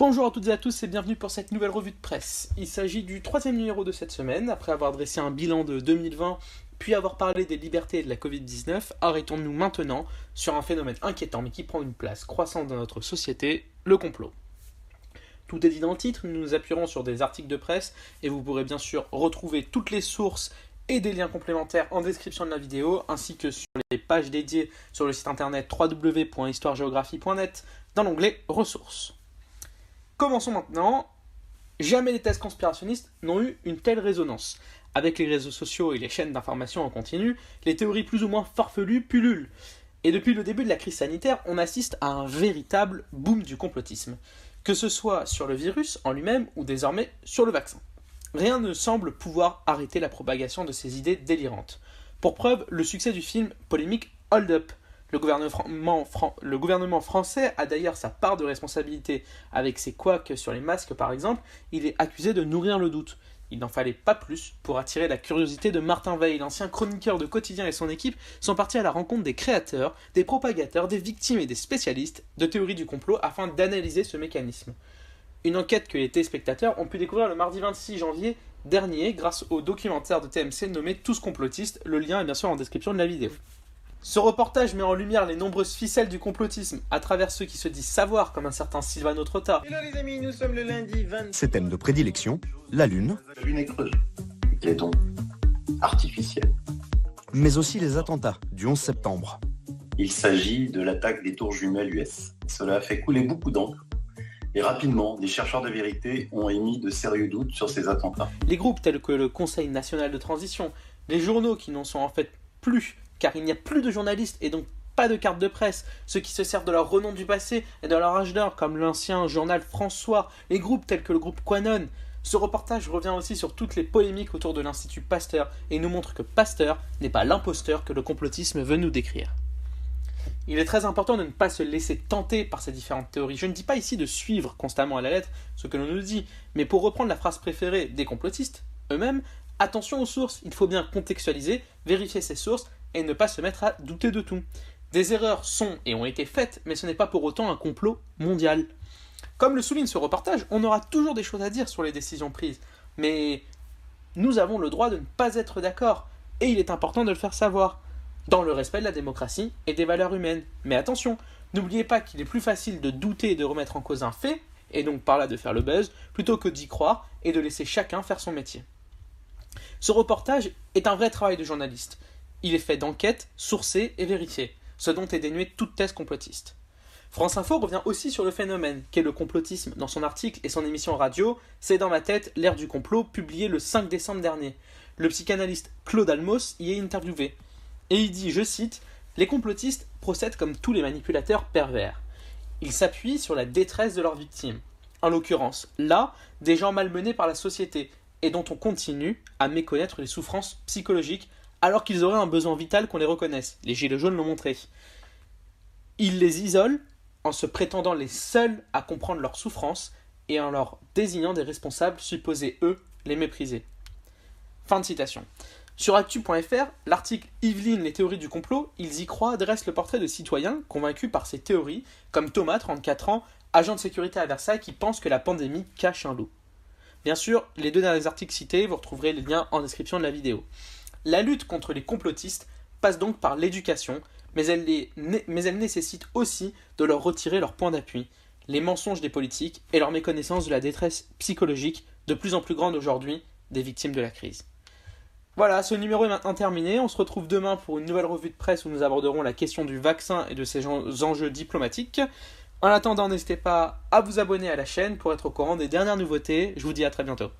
Bonjour à toutes et à tous et bienvenue pour cette nouvelle revue de presse. Il s'agit du troisième numéro de cette semaine. Après avoir dressé un bilan de 2020 puis avoir parlé des libertés et de la Covid-19, arrêtons-nous maintenant sur un phénomène inquiétant mais qui prend une place croissante dans notre société, le complot. Tout est dit dans le titre, nous nous appuierons sur des articles de presse et vous pourrez bien sûr retrouver toutes les sources et des liens complémentaires en description de la vidéo ainsi que sur les pages dédiées sur le site internet www.histoiregéographie.net dans l'onglet ressources. Commençons maintenant. Jamais les thèses conspirationnistes n'ont eu une telle résonance. Avec les réseaux sociaux et les chaînes d'information en continu, les théories plus ou moins farfelues pullulent. Et depuis le début de la crise sanitaire, on assiste à un véritable boom du complotisme, que ce soit sur le virus en lui-même ou désormais sur le vaccin. Rien ne semble pouvoir arrêter la propagation de ces idées délirantes. Pour preuve, le succès du film polémique Hold Up, le gouvernement, français a d'ailleurs sa part de responsabilité avec ses couacs sur les masques par exemple. Il est accusé de nourrir le doute. Il n'en fallait pas plus pour attirer la curiosité de Martin Veil, l'ancien chroniqueur de Quotidien et son équipe sont partis à la rencontre des créateurs, des propagateurs, des victimes et des spécialistes de théorie du complot afin d'analyser ce mécanisme. Une enquête que les téléspectateurs ont pu découvrir le mardi 26 janvier dernier grâce au documentaire de TMC nommé Tous complotistes. Le lien est bien sûr en description de la vidéo. Ce reportage met en lumière les nombreuses ficelles du complotisme à travers ceux qui se disent savoir, comme un certain Sylvano Trotta. Hello les amis, nous sommes le lundi 20. Ses thèmes de prédilection, la Lune. La Lune est creuse. est donc artificielle. Mais aussi les attentats du 11 septembre. Il s'agit de l'attaque des tours jumelles US. Cela a fait couler beaucoup d'encre. Et rapidement, des chercheurs de vérité ont émis de sérieux doutes sur ces attentats. Les groupes tels que le Conseil national de transition, les journaux qui n'en sont en fait plus car il n'y a plus de journalistes et donc pas de carte de presse, ceux qui se servent de leur renom du passé et de leur âge d'or, comme l'ancien journal François, les groupes tels que le groupe Quanon. Ce reportage revient aussi sur toutes les polémiques autour de l'Institut Pasteur et nous montre que Pasteur n'est pas l'imposteur que le complotisme veut nous décrire. Il est très important de ne pas se laisser tenter par ces différentes théories. Je ne dis pas ici de suivre constamment à la lettre ce que l'on nous dit, mais pour reprendre la phrase préférée des complotistes eux-mêmes, attention aux sources, il faut bien contextualiser, vérifier ses sources et ne pas se mettre à douter de tout. Des erreurs sont et ont été faites, mais ce n'est pas pour autant un complot mondial. Comme le souligne ce reportage, on aura toujours des choses à dire sur les décisions prises, mais nous avons le droit de ne pas être d'accord, et il est important de le faire savoir, dans le respect de la démocratie et des valeurs humaines. Mais attention, n'oubliez pas qu'il est plus facile de douter et de remettre en cause un fait, et donc par là de faire le buzz, plutôt que d'y croire et de laisser chacun faire son métier. Ce reportage est un vrai travail de journaliste. Il est fait d'enquêtes, sourcées et vérifiées, ce dont est dénué toute thèse complotiste. France Info revient aussi sur le phénomène qu'est le complotisme dans son article et son émission radio C'est dans ma tête, l'ère du complot, publié le 5 décembre dernier. Le psychanalyste Claude Almos y est interviewé. Et il dit, je cite, Les complotistes procèdent comme tous les manipulateurs pervers. Ils s'appuient sur la détresse de leurs victimes. En l'occurrence, là, des gens malmenés par la société et dont on continue à méconnaître les souffrances psychologiques alors qu'ils auraient un besoin vital qu'on les reconnaisse. Les Gilets jaunes l'ont montré. Ils les isolent en se prétendant les seuls à comprendre leurs souffrances et en leur désignant des responsables supposés, eux, les mépriser. Fin de citation. Sur actu.fr, l'article Yveline, les théories du complot, ils y croient, dresse le portrait de citoyens convaincus par ces théories, comme Thomas, 34 ans, agent de sécurité à Versailles, qui pense que la pandémie cache un loup. Bien sûr, les deux derniers articles cités, vous retrouverez les liens en description de la vidéo. La lutte contre les complotistes passe donc par l'éducation, mais elle, nécessite aussi de leur retirer leur point d'appui, les mensonges des politiques et leur méconnaissance de la détresse psychologique de plus en plus grande aujourd'hui des victimes de la crise. Voilà, ce numéro est maintenant terminé. On se retrouve demain pour une nouvelle revue de presse où nous aborderons la question du vaccin et de ses enjeux diplomatiques. En attendant, n'hésitez pas à vous abonner à la chaîne pour être au courant des dernières nouveautés. Je vous dis à très bientôt.